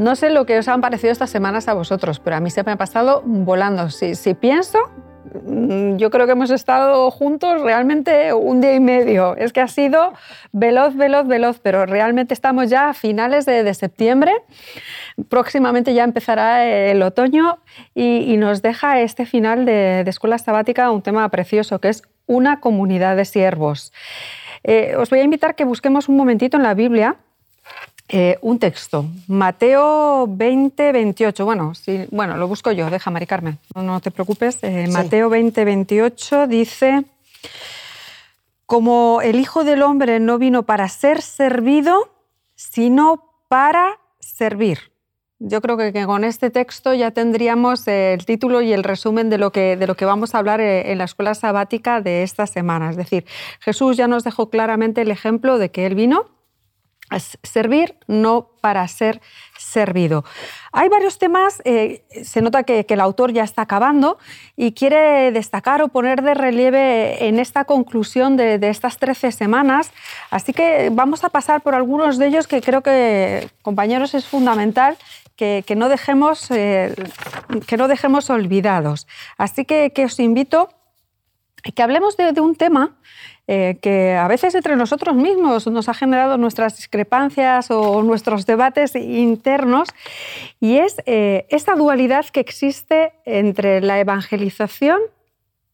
No sé lo que os han parecido estas semanas a vosotros, pero a mí se me ha pasado volando. Si, pienso, mm, yo creo que hemos estado juntos realmente un día y medio. Es que ha sido veloz, veloz, veloz, pero realmente estamos ya a finales de, septiembre. Próximamente ya empezará el otoño y, nos deja este final de, Escuela Sabática un tema precioso, que es una comunidad de siervos. Eh, os voy a invitar que busquemos un momentito en la Biblia eh, un texto, Mateo 20, 28. Bueno, bueno, lo busco yo, deja, Mari Carmen, no, te preocupes. Eh, Mateo 20, 28 dice, como el Hijo del Hombre no vino para ser servido, sino para servir. Yo creo que, con este texto ya tendríamos el título y el resumen de lo, que, de lo que vamos a hablar eh, en la escuela sabática de esta semana. Es decir, Jesús ya nos dejó claramente el ejemplo de que Él vino servir, no para ser servido. Hay varios temas, eh, se nota que, el autor ya está acabando y quiere destacar o poner de relieve en esta conclusión de, estas 13 semanas, así que vamos a pasar por algunos de ellos que creo que, compañeros, es fundamental que, no, dejemos, eh, que no dejemos olvidados. Así que, que os invito que hablemos de un tema eh, que a veces entre nosotros mismos nos ha generado nuestras discrepancias o nuestros debates internos, y es eh, esta dualidad que existe entre la evangelización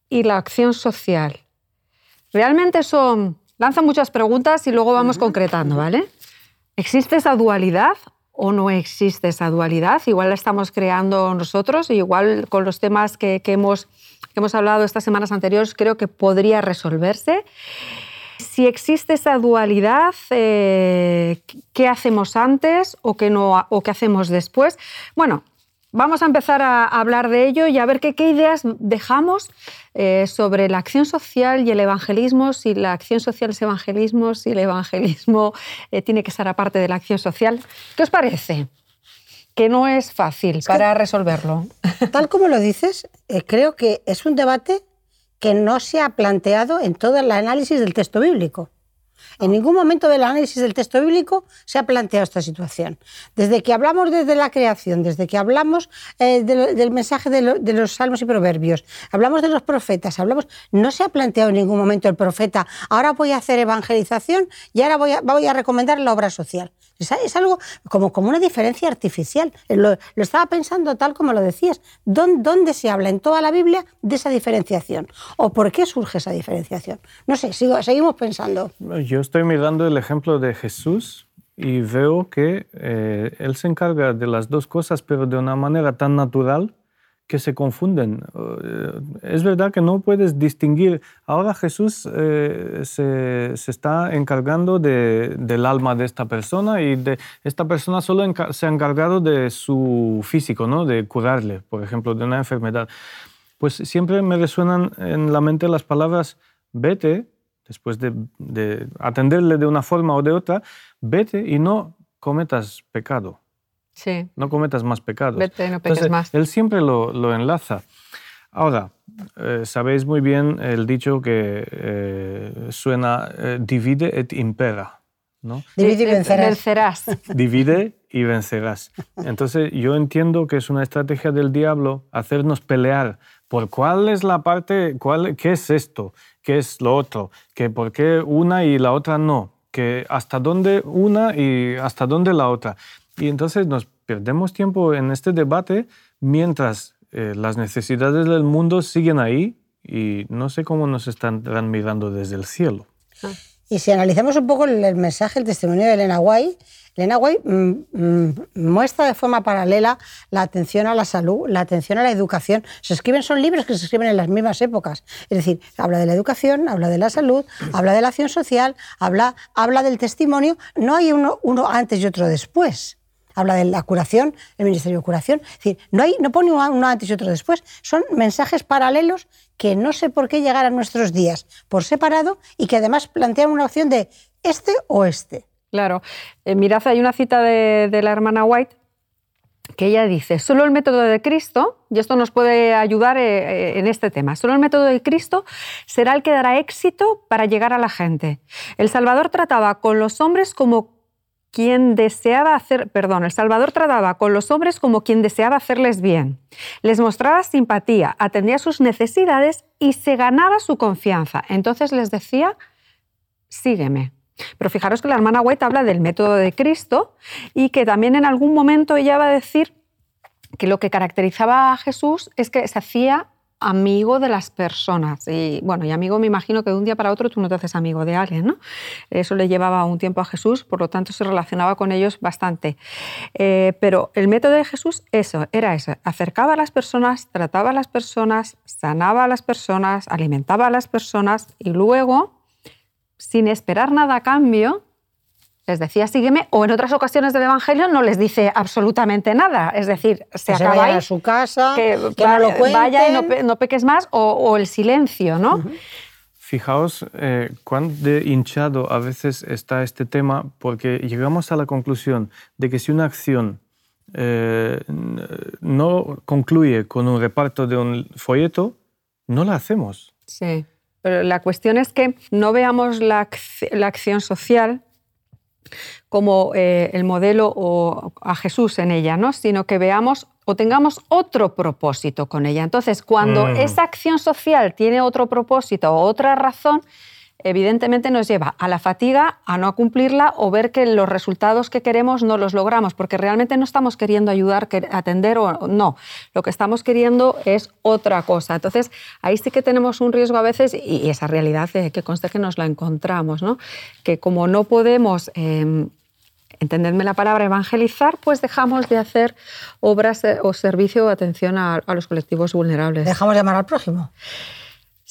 y la acción social. Realmente son, lanza muchas preguntas y luego vamos concretando, ¿vale? ¿Existe esa dualidad o no existe esa dualidad? Igual la estamos creando nosotros, igual con los temas que hemos que hemos hablado estas semanas anteriores, creo que podría resolverse. Si existe esa dualidad, eh, ¿qué hacemos antes o qué, no, o qué hacemos después? Bueno, vamos a empezar a hablar de ello y a ver qué, qué ideas dejamos eh, sobre la acción social y el evangelismo, si la acción social es evangelismo, si el evangelismo eh, tiene que ser aparte de la acción social. ¿Qué os parece? que no es fácil para resolverlo. Tal como lo dices, eh, creo que es un debate que no se ha planteado en todo el análisis del texto bíblico. En ningún momento del análisis del texto bíblico se ha planteado esta situación. Desde que hablamos desde la creación, desde que hablamos eh, del, mensaje de, los salmos y proverbios, hablamos de los profetas, hablamos, no se ha planteado en ningún momento el profeta, ahora voy a hacer evangelización y ahora voy a, voy a recomendar la obra social. Es, algo como, como una diferencia artificial. Lo, estaba pensando tal como lo decías. ¿Dónde, se habla en toda la Biblia de esa diferenciación? ¿O por qué surge esa diferenciación? No sé, sigo, seguimos pensando. Yo estoy mirando el ejemplo de Jesús y veo que eh, Él se encarga de las dos cosas, pero de una manera tan natural que se confunden. Eh, es verdad que no puedes distinguir. Ahora Jesús eh, se, está encargando del alma de esta persona y de esta persona solo se ha encargado de su físico, ¿no? de curarle, por ejemplo, de una enfermedad. Pues siempre me resuenan en la mente las palabras vete, después de, de atenderle de una forma o de otra, vete y no cometas pecado. No cometas más pecados. Vete, no peques más. Él siempre lo, enlaza. Ahora, eh, sabéis muy bien el dicho que eh, suena eh, divide et impera. ¿no? Divide y vencerás. Divide y vencerás. Entonces, yo entiendo que es una estrategia del diablo hacernos pelear por cuál es la parte, cuál, qué es esto, qué es lo otro, que por qué una y la otra no, que hasta dónde una y hasta dónde la otra. Y entonces nos perdemos tiempo en este debate mientras eh, las necesidades del mundo siguen ahí y no sé cómo nos están mirando desde el cielo. Ah. Y si analizamos un poco el, mensaje, el testimonio de Elena White, Elena White mm, mm, muestra de forma paralela la atención a la salud, la atención a la educación. Se escriben, son libros que se escriben en las mismas épocas. Es decir, habla de la educación, habla de la salud, habla de la acción social, habla, habla del testimonio. No hay uno, uno antes y otro después habla de la curación, el Ministerio de Curación. Es decir, no, hay, no pone uno antes y otro después. Son mensajes paralelos que no sé por qué llegar a nuestros días por separado y que además plantean una opción de este o este. Claro. Eh, mirad, hay una cita de, la hermana White que ella dice, solo el método de Cristo, y esto nos puede ayudar eh, eh, en este tema, solo el método de Cristo será el que dará éxito para llegar a la gente. El Salvador trataba con los hombres como quien deseaba hacer, perdón, el Salvador trataba con los hombres como quien deseaba hacerles bien. Les mostraba simpatía, atendía sus necesidades y se ganaba su confianza. Entonces les decía, sígueme. Pero fijaros que la hermana White habla del método de Cristo y que también en algún momento ella va a decir que lo que caracterizaba a Jesús es que se hacía amigo de las personas. Y bueno, y amigo me imagino que de un día para otro tú no te haces amigo de alguien, ¿no? Eso le llevaba un tiempo a Jesús, por lo tanto se relacionaba con ellos bastante. Eh, pero el método de Jesús, eso, era eso, acercaba a las personas, trataba a las personas, sanaba a las personas, alimentaba a las personas y luego, sin esperar nada a cambio, les decía sígueme, o en otras ocasiones del Evangelio no les dice absolutamente nada. Es decir, se que acaba se a su casa, que, no lo Vaya y no, peques más, o, el silencio, ¿no? Fijaos eh, cuán de hinchado a veces está este tema, porque llegamos a la conclusión de que si una acción eh, no concluye con un reparto de un folleto, no la hacemos. Sí, pero la cuestión es que no veamos la, la acción social como eh, el modelo o a Jesús en ella, ¿no? sino que veamos o tengamos otro propósito con ella. Entonces, cuando mm. esa acción social tiene otro propósito o otra razón, evidentemente nos lleva a la fatiga, a no cumplirla o ver que los resultados que queremos no los logramos, porque realmente no estamos queriendo ayudar, atender o no. Lo que estamos queriendo es otra cosa. Entonces, ahí sí que tenemos un riesgo a veces y esa realidad que conste que nos la encontramos, ¿no? que como no podemos... Eh, entendedme la palabra evangelizar, pues dejamos de hacer obras eh, o servicio o atención a, a los colectivos vulnerables. Dejamos de amar al prójimo.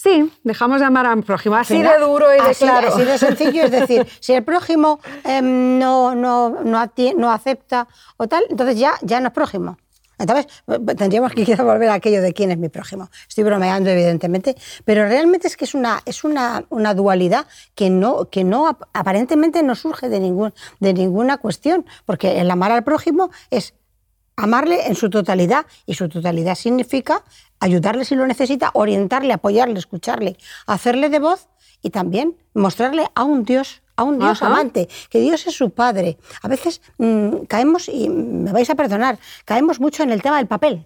Sí, dejamos de amar al prójimo. Así de duro y de claro. Así de sencillo, es decir, si el prójimo em, no, no, no, acepta o tal, entonces ya, ya no es prójimo. Entonces, tendríamos que quizá volver a aquello de quién es mi prójimo. Estoy bromeando, evidentemente, pero realmente es que es una, es una, una dualidad que, no, que no, aparentemente no surge de, ningún, de ninguna cuestión, porque el amar al prójimo es amarle en su totalidad, y su totalidad significa ayudarle si lo necesita, orientarle, apoyarle, escucharle, hacerle de voz y también mostrarle a un Dios a un Dios amante, que Dios es su Padre. A veces mm, caemos, y me vais a perdonar, caemos mucho en el tema del papel.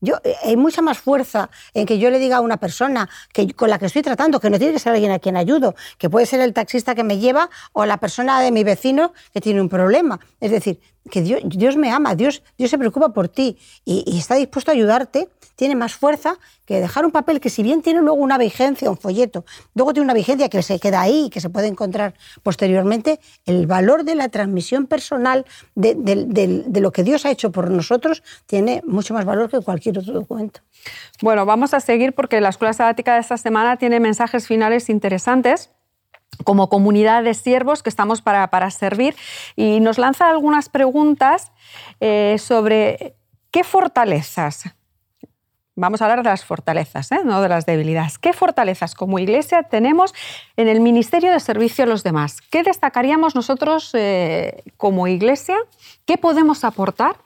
Yo, eh, hay mucha más fuerza en que yo le diga a una persona que, con la que estoy tratando, que no tiene que ser alguien a quien ayudo, que puede ser el taxista que me lleva o la persona de mi vecino que tiene un problema. Es decir, que Dios, Dios me ama, Dios, Dios se preocupa por ti y, está dispuesto a ayudarte, tiene más fuerza que dejar un papel que si bien tiene luego una vigencia, un folleto, luego tiene una vigencia que se queda ahí y que se puede encontrar posteriormente, el valor de la transmisión personal de, de lo que Dios ha hecho por nosotros tiene mucho más valor que cualquier otro documento. Bueno, vamos a seguir porque la Escuela Sabática de esta semana tiene mensajes finales interesantes como comunidad de siervos que estamos para, servir y nos lanza algunas preguntas eh, sobre qué fortalezas. Vamos a hablar de las fortalezas, ¿eh? no de las debilidades. ¿Qué fortalezas como iglesia tenemos en el ministerio de servicio a los demás? ¿Qué destacaríamos nosotros eh, como iglesia? ¿Qué podemos aportar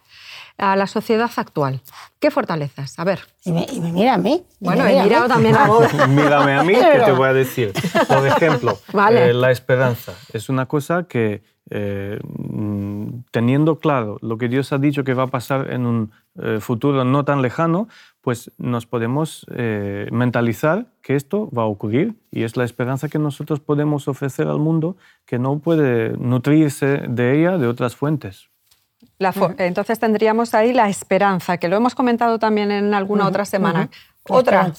a la sociedad actual? ¿Qué fortalezas? A ver. Y me, mira a mí. Bueno, he mirado también a vos. Mírame a mí, que te voy a decir. Por ejemplo, eh, la esperanza es una cosa que, eh, mm, teniendo claro lo que Dios ha dicho que va a pasar en un eh, futuro no tan lejano, pues nos podemos mentalizar que esto va a ocurrir y es la esperanza que nosotros podemos ofrecer al mundo que no puede nutrirse de ella de otras fuentes. Entonces tendríamos ahí la esperanza, que lo hemos comentado también en alguna otra semana. Otra.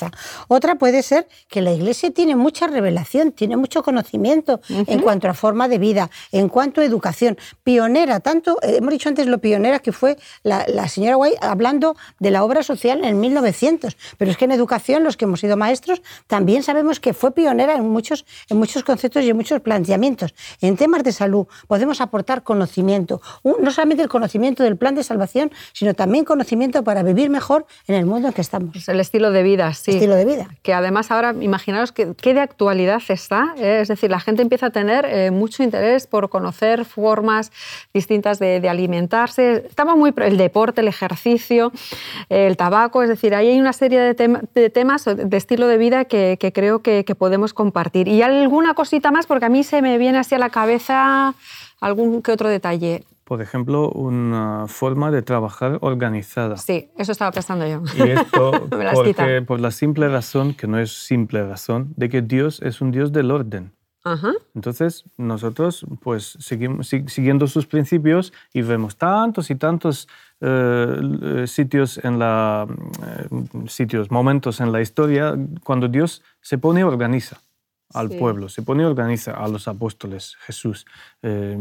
Otra puede ser que la Iglesia tiene mucha revelación, tiene mucho conocimiento en cuanto a forma de vida, en cuanto a educación. Pionera, tanto, eh, hemos dicho antes lo pionera que fue la, señora Guay hablando de la obra social en 1900. Pero es que en educación, los que hemos sido maestros, también sabemos que fue pionera en muchos, en muchos conceptos y en muchos planteamientos. En temas de salud podemos aportar conocimiento, no solamente el conocimiento del plan de salvación, sino también conocimiento para vivir mejor en el mundo en que estamos. el estilo de vida, sí. Estilo de vida. Que además ahora, imaginaros que, qué de actualidad está. ¿eh? Es decir, la gente empieza a tener eh, mucho interés por conocer formas distintas de, alimentarse. Estamos muy... El deporte, el ejercicio, el tabaco, es decir, ahí hay una serie de, temas de estilo de vida que, creo que, que podemos compartir. Y alguna cosita más, porque a mí se me viene así a la cabeza algún que otro detalle por ejemplo, una forma de trabajar organizada. Sí, eso estaba pensando yo. Y esto porque, por la simple razón, que no es simple razón, de que Dios es un Dios del orden. Entonces, nosotros, pues, seguimos, siguiendo sus principios y vemos tantos y tantos eh, sitios en la, eh, sitios, momentos en la historia cuando Dios se pone y organiza al pueblo, se pone y organiza a los apóstoles, Jesús. Eh,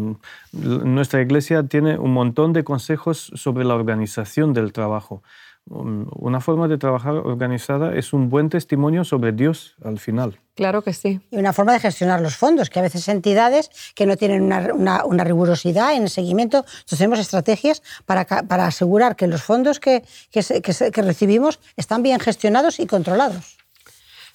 nuestra iglesia tiene un montón de consejos sobre la organización del trabajo. Una forma de trabajar organizada es un buen testimonio sobre Dios al final. Claro que sí. Y una forma de gestionar los fondos, que a veces entidades que no tienen una, una, rigurosidad en el seguimiento, entonces tenemos estrategias para, para asegurar que los fondos que, que, que recibimos están bien gestionados y controlados.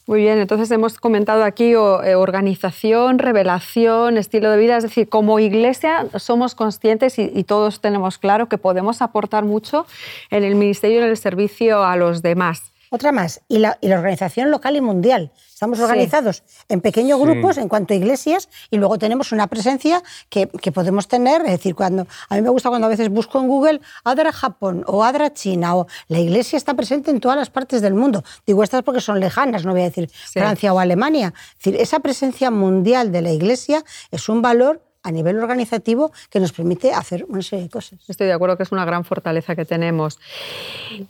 Muy bien, entonces hemos comentado aquí eh, organización, revelación, estilo de vida, es decir, como iglesia somos conscientes y, todos tenemos claro que podemos aportar mucho en el ministerio y en el servicio a los demás. Otra más, y la, y la organización local y mundial. Estamos organizados en pequeños grupos en cuanto a iglesias y luego tenemos una presencia que, que, podemos tener, es decir, cuando a mí me gusta cuando a veces busco en Google Adra Japón o Adra China o la iglesia está presente en todas las partes del mundo. Digo estas porque son lejanas, no voy a decir Francia o Alemania. Es decir, esa presencia mundial de la iglesia es un valor a nivel organizativo que nos permite hacer una serie de cosas. Estoy de acuerdo que es una gran fortaleza que tenemos.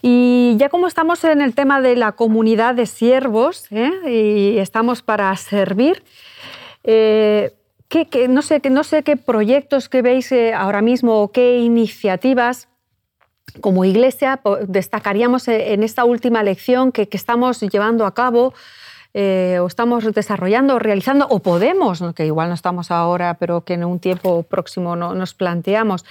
Y ya como estamos en el tema de la comunidad de siervos ¿eh? y estamos para servir, eh, no, sé, no sé qué proyectos que veis eh, ahora mismo o qué iniciativas como iglesia destacaríamos en esta última lección que, que estamos llevando a cabo eh, o estamos desarrollando o realizando, o podemos, que igual no estamos ahora, pero que en un tiempo próximo no, nos planteamos.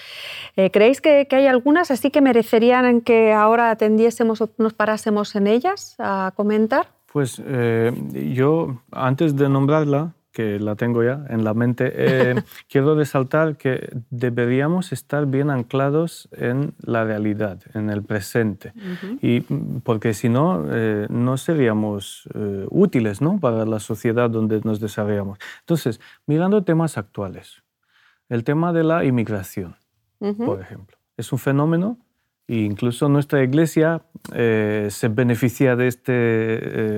Eh, ¿Creéis que, hay algunas así que merecerían que ahora atendiésemos o nos parásemos en ellas a comentar? Pues eh, yo, antes de nombrarla, que la tengo ya en la mente, eh, quiero resaltar que deberíamos estar bien anclados en la realidad, en el presente, y, porque si no, eh, no seríamos eh, útiles ¿no? para la sociedad donde nos desarrollamos. Entonces, mirando temas actuales, el tema de la inmigración, por ejemplo, es un fenómeno e incluso nuestra iglesia eh, se beneficia de este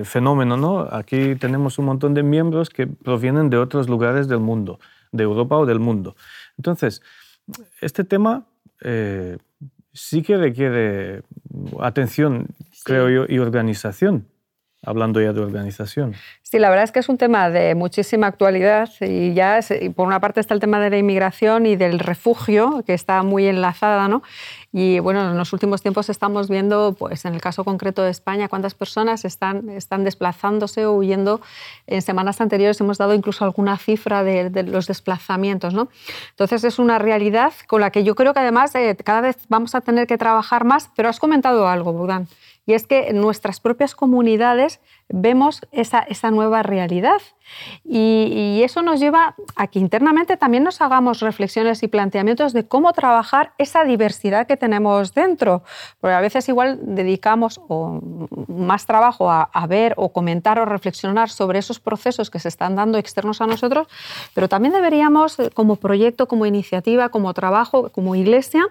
eh, fenómeno. ¿no? Aquí tenemos un montón de miembros que provienen de otros lugares del mundo, de Europa o del mundo. Entonces, este tema eh, sí que requiere atención, creo yo, y organización hablando ya de organización. Sí, la verdad es que es un tema de muchísima actualidad y ya por una parte está el tema de la inmigración y del refugio, que está muy enlazada, ¿no? Y bueno, en los últimos tiempos estamos viendo, pues en el caso concreto de España, cuántas personas están, están desplazándose o huyendo. En semanas anteriores hemos dado incluso alguna cifra de, los desplazamientos, ¿no? Entonces es una realidad con la que yo creo que además eh, cada vez vamos a tener que trabajar más, pero has comentado algo, Budán y es que en nuestras propias comunidades vemos esa, nueva realidad. Y, eso nos lleva a que internamente también nos hagamos reflexiones y planteamientos de cómo trabajar esa diversidad que tenemos dentro. Porque a veces igual dedicamos más trabajo a, a ver o comentar o reflexionar sobre esos procesos que se están dando externos a nosotros, pero también deberíamos, eh, como proyecto, como iniciativa, como trabajo, como iglesia,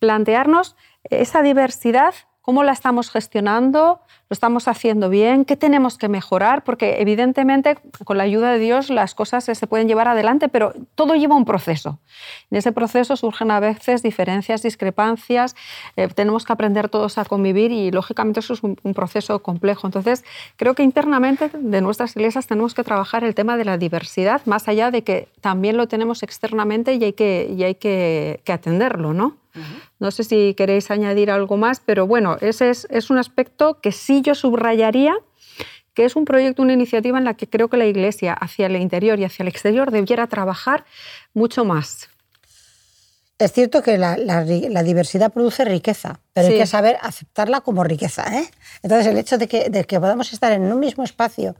plantearnos esa diversidad cómo la estamos gestionando, lo estamos haciendo bien, qué tenemos que mejorar, porque evidentemente con la ayuda de Dios las cosas se pueden llevar adelante, pero todo lleva un proceso. En ese proceso surgen a veces diferencias, discrepancias, eh, tenemos que aprender todos a convivir y lógicamente eso es un, proceso complejo. Entonces, creo que internamente de nuestras iglesias tenemos que trabajar el tema de la diversidad, más allá de que también lo tenemos externamente y hay que, y hay que, que atenderlo, ¿no? No sé si queréis añadir algo más, pero bueno, ese es, un aspecto que sí yo subrayaría que es un proyecto, una iniciativa en la que creo que la Iglesia hacia el interior y hacia el exterior debiera trabajar mucho más. Es cierto que la, diversidad produce riqueza, pero hay que saber aceptarla como riqueza. ¿eh? Entonces, el hecho de que, de que, podamos estar en un mismo espacio,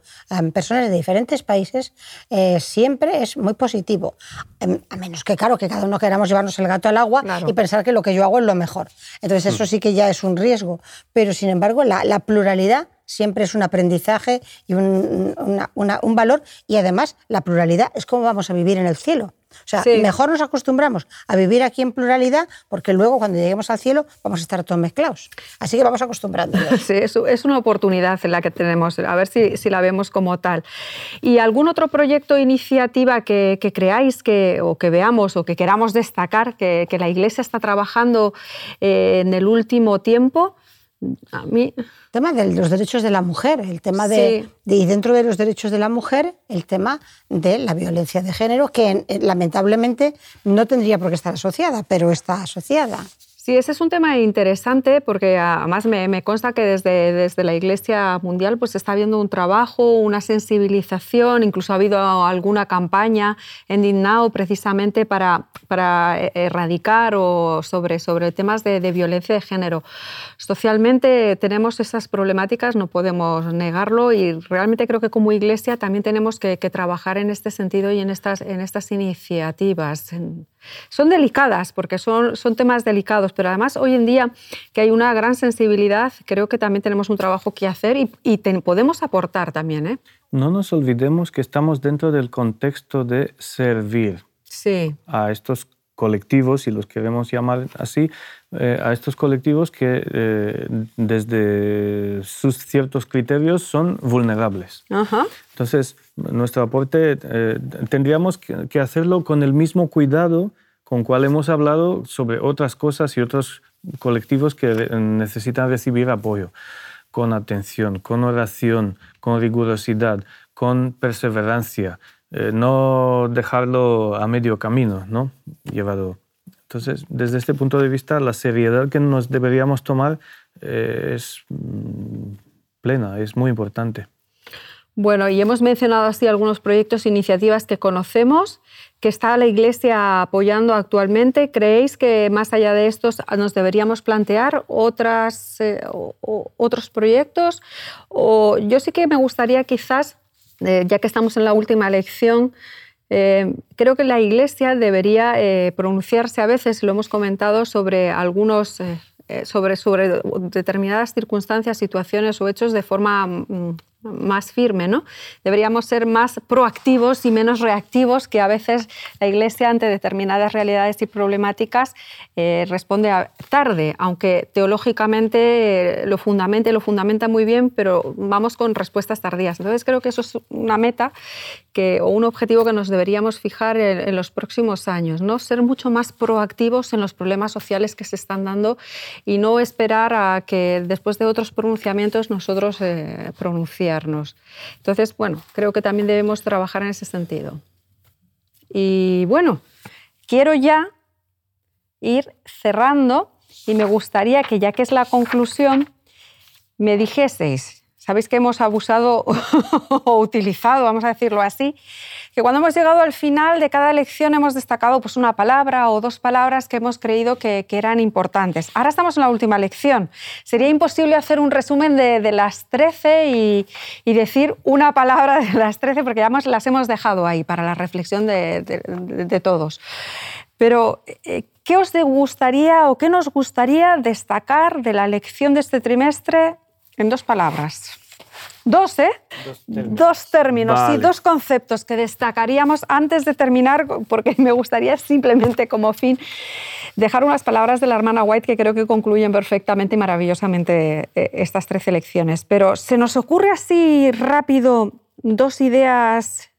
personas de diferentes países, eh, siempre es muy positivo. Em, a menos que, claro, que cada uno queramos llevarnos el gato al agua y pensar que lo que yo hago es lo mejor. Entonces, eso mm. sí que ya es un riesgo. Pero, sin embargo, la, pluralidad siempre es un aprendizaje y un, un valor. Y además, la pluralidad es cómo vamos a vivir en el cielo. O sea, mejor nos acostumbramos a vivir aquí en pluralidad porque luego cuando lleguemos al cielo vamos a estar todos mezclados. Así que vamos acostumbrándonos. Sí, es, una oportunidad en la que tenemos, a ver si, la vemos como tal. ¿Y algún otro proyecto o iniciativa que, creáis que, o que veamos o que queramos destacar que, que la Iglesia está trabajando eh, en el último tiempo? A mí... El tema de los derechos de la mujer, el tema de, y dentro de los derechos de la mujer, el tema de la violencia de género, que lamentablemente no tendría por qué estar asociada, pero está asociada. Sí, ese es un tema interesante porque además me, consta que desde, desde, la Iglesia Mundial pues está habiendo un trabajo, una sensibilización, incluso ha habido alguna campaña en DINNAO precisamente para, para e, erradicar o sobre, sobre temas de, violencia de género. Socialmente tenemos esas problemáticas, no podemos negarlo y realmente creo que como Iglesia también tenemos que, que trabajar en este sentido y en estas, en estas iniciativas. Son delicadas porque son, son temas delicados, pero además hoy en día que hay una gran sensibilidad, creo que también tenemos un trabajo que hacer y, podemos aportar también. ¿eh? No nos olvidemos que estamos dentro del contexto de servir sí. a estos colectivos, si los queremos llamar así, eh, a estos colectivos que eh, desde sus ciertos criterios son vulnerables. Entonces, nuestro aporte eh, tendríamos que, hacerlo con el mismo cuidado con cual hemos hablado sobre otras cosas y otros colectivos que necesitan recibir apoyo, con atención, con oración, con rigurosidad, con perseverancia, eh, no dejarlo a medio camino, ¿no? Llevado. Entonces, desde este punto de vista, la seriedad que nos deberíamos tomar eh, es mm, plena, es muy importante. Bueno, y hemos mencionado así algunos proyectos e iniciativas que conocemos, que está la Iglesia apoyando actualmente. ¿Creéis que más allá de estos nos deberíamos plantear otras, eh, otros proyectos? O yo sí que me gustaría quizás eh, ya que estamos en la última elección, eh, creo que la Iglesia debería eh, pronunciarse a veces, lo hemos comentado, sobre algunos, sobre, sobre determinadas circunstancias, situaciones o hechos de forma mm, más firme, ¿no? Deberíamos ser más proactivos y menos reactivos, que a veces la Iglesia ante determinadas realidades y problemáticas eh, responde tarde, aunque teológicamente eh, lo fundamenta lo fundamenta muy bien, pero vamos con respuestas tardías. Entonces creo que eso es una meta que, o un objetivo que nos deberíamos fijar en, los próximos años, ¿no? Ser mucho más proactivos en los problemas sociales que se están dando y no esperar a que después de otros pronunciamientos nosotros eh, pronunciemos. Entonces, bueno, creo que también debemos trabajar en ese sentido. Y bueno, quiero ya ir cerrando y me gustaría que ya que es la conclusión, me dijeseis Sabéis que hemos abusado o utilizado, vamos a decirlo así, que cuando hemos llegado al final de cada lección hemos destacado pues, una palabra o dos palabras que hemos creído que, eran importantes. Ahora estamos en la última lección. Sería imposible hacer un resumen de, las 13 y, decir una palabra de las 13 porque ya las hemos dejado ahí para la reflexión de, todos. Pero, eh, ¿qué os gustaría o qué nos gustaría destacar de la lección de este trimestre en dos palabras. Dos, ¿eh? Dos términos, y dos conceptos que destacaríamos antes de terminar, porque me gustaría simplemente como fin dejar unas palabras de la hermana White que creo que concluyen perfectamente y maravillosamente eh, estas tres lecciones. Pero ¿se nos ocurre así rápido dos ideas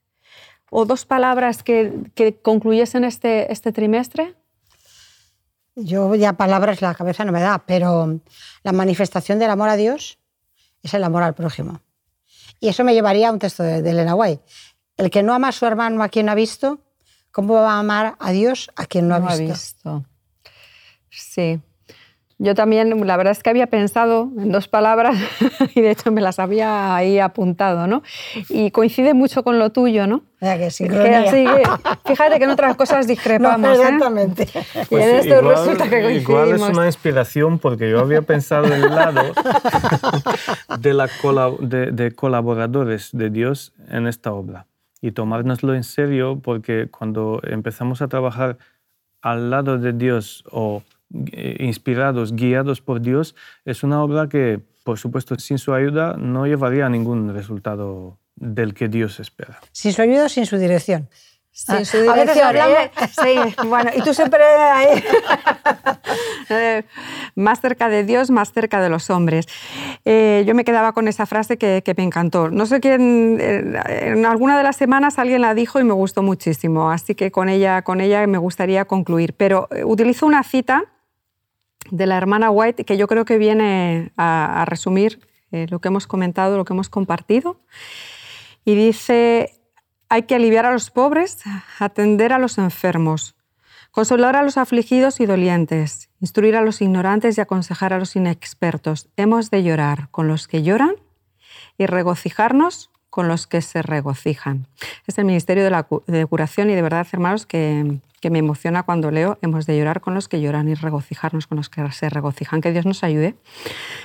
o dos palabras que, concluyesen este, este trimestre? Yo ya palabras la cabeza no me da, pero la manifestación del amor a Dios es el amor al prójimo. Y eso me llevaría a un texto de, Elena White. El que no ama a su hermano a quien no ha visto, ¿cómo va a amar a Dios a quien no, ha visto? Sí. Yo también, la verdad es que había pensado en dos palabras y de hecho me las había ahí apuntado, ¿no? Y coincide mucho con lo tuyo, ¿no? que sí, fíjate que en otras cosas discrepamos. No, ¿eh? exactamente. y pues en esto resulta que coincidimos. Igual es una inspiración porque yo había pensado en el lado de, la de, de colaboradores de Dios en esta obra y tomárnoslo en serio porque cuando empezamos a trabajar al lado de Dios o eh, inspirados, guiados por Dios, es una obra que, por supuesto, sin su ayuda no llevaría a ningún resultado del que Dios espera. Sin su ayuda, sin su dirección. Sin ah, su dirección. ¿eh? Sí, bueno, y tú siempre ahí. Eh, más cerca de Dios, más cerca de los hombres. yo me quedaba con esa frase que, que, me encantó. No sé quién, en alguna de las semanas alguien la dijo y me gustó muchísimo, así que con ella, con ella me gustaría concluir. Pero utilizo una cita de la hermana White que yo creo que viene a, resumir eh, lo que hemos comentado, lo que hemos compartido. Y dice, hay que aliviar a los pobres, atender a los enfermos, consolar a los afligidos y dolientes, instruir a los ignorantes y aconsejar a los inexpertos. Hemos de llorar con los que lloran y regocijarnos con los que se regocijan. Es el Ministerio de, la, de Curación y de verdad, hermanos, que, que me emociona cuando leo, hemos de llorar con los que lloran y regocijarnos con los que se regocijan. Que Dios nos ayude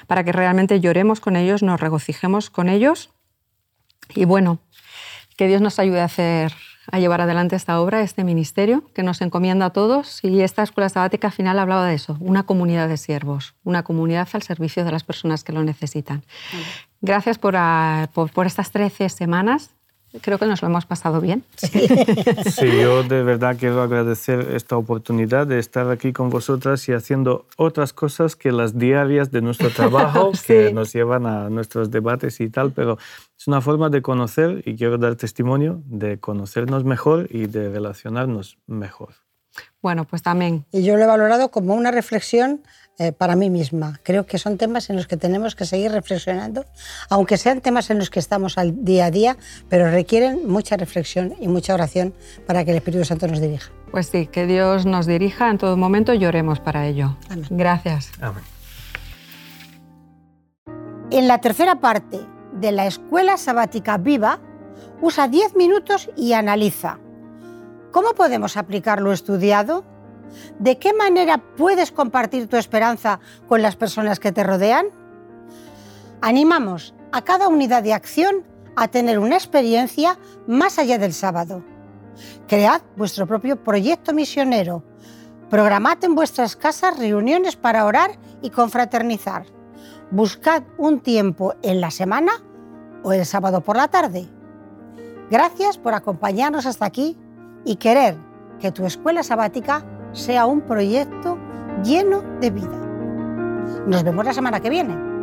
para que realmente lloremos con ellos, nos regocijemos con ellos y bueno, que Dios nos ayude a hacer a llevar adelante esta obra, este ministerio que nos encomienda a todos. Y esta escuela sabática final hablaba de eso, una comunidad de siervos, una comunidad al servicio de las personas que lo necesitan. Gracias por, por, por estas 13 semanas creo que nos lo hemos pasado bien. Sí. yo de verdad quiero agradecer esta oportunidad de estar aquí con vosotras y haciendo otras cosas que las diarias de nuestro trabajo, que nos llevan a nuestros debates y tal, pero es una forma de conocer y quiero dar testimonio de conocernos mejor y de relacionarnos mejor. Bueno, pues también. Y yo lo he valorado como una reflexión eh, para mí misma. Creo que son temas en los que tenemos que seguir reflexionando, aunque sean temas en los que estamos al día a día, pero requieren mucha reflexión y mucha oración para que el Espíritu Santo nos dirija. Pues sí, que Dios nos dirija en todo momento y lloremos para ello. Gracias. Amén. En la tercera parte de la Escuela Sabática Viva, usa 10 minutos y analiza. ¿Cómo podemos aplicar lo estudiado? ¿De qué manera puedes compartir tu esperanza con las personas que te rodean? Animamos a cada unidad de acción a tener una experiencia más allá del sábado. Cread vuestro propio proyecto misionero. Programad en vuestras casas reuniones para orar y confraternizar. Buscad un tiempo en la semana o el sábado por la tarde. Gracias por acompañarnos hasta aquí y querer que tu escuela sabática sea un proyecto lleno de vida. Nos vemos la semana que viene.